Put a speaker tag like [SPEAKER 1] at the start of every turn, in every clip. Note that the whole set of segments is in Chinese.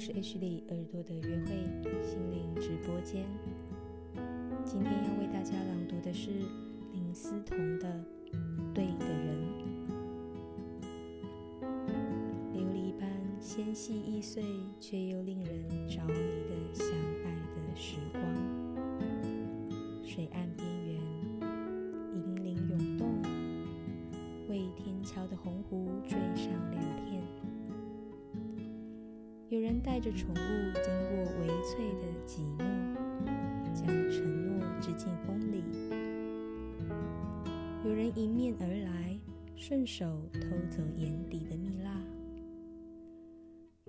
[SPEAKER 1] 是 H 里耳朵的约会心灵直播间，今天要为大家朗读的是林思彤的《对的人》。琉璃般纤细易碎，却又令人着迷的相爱的时光。水岸边缘，银铃涌动，为天桥的红湖缀上两片。有人带着宠物经过微翠的寂寞，将承诺织进风里；有人迎面而来，顺手偷走眼底的蜜蜡；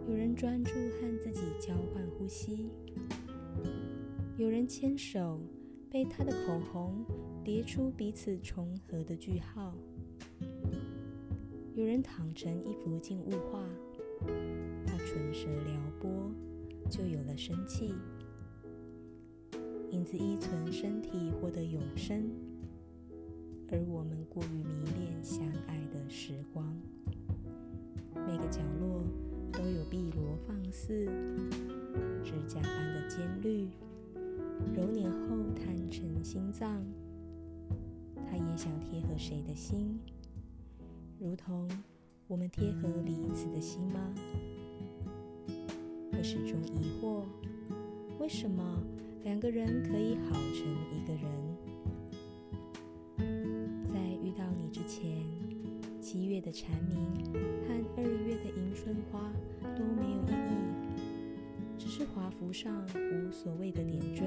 [SPEAKER 1] 有人专注和自己交换呼吸；有人牵手，被他的口红叠出彼此重合的句号；有人躺成一幅静物画。唇舌撩拨，就有了生气。影子依存，身体获得永生，而我们过于迷恋相爱的时光。每个角落都有碧螺放肆，指甲般的尖绿，揉捻后坦诚心脏。他也想贴合谁的心，如同我们贴合彼此的心吗？我始终疑惑，为什么两个人可以好成一个人？在遇到你之前，七月的蝉鸣和二月的迎春花都没有意义，只是华服上无所谓的点缀，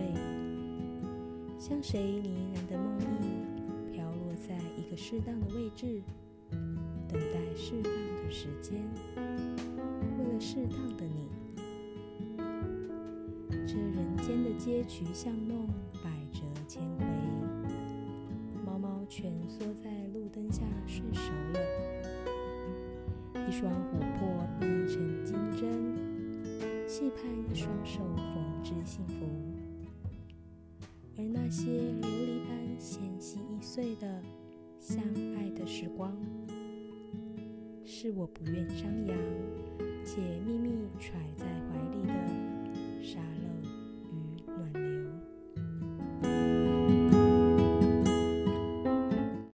[SPEAKER 1] 像谁呢喃的梦呓，飘落在一个适当的位置，等待适当的时间，为了适当的你。这人间的街渠巷弄，百折千回。猫猫蜷缩在路灯下睡熟了，一双琥珀眯成金针，期盼一双手缝制幸福。而那些琉璃般纤细易碎的相爱的时光，是我不愿张扬 i anew.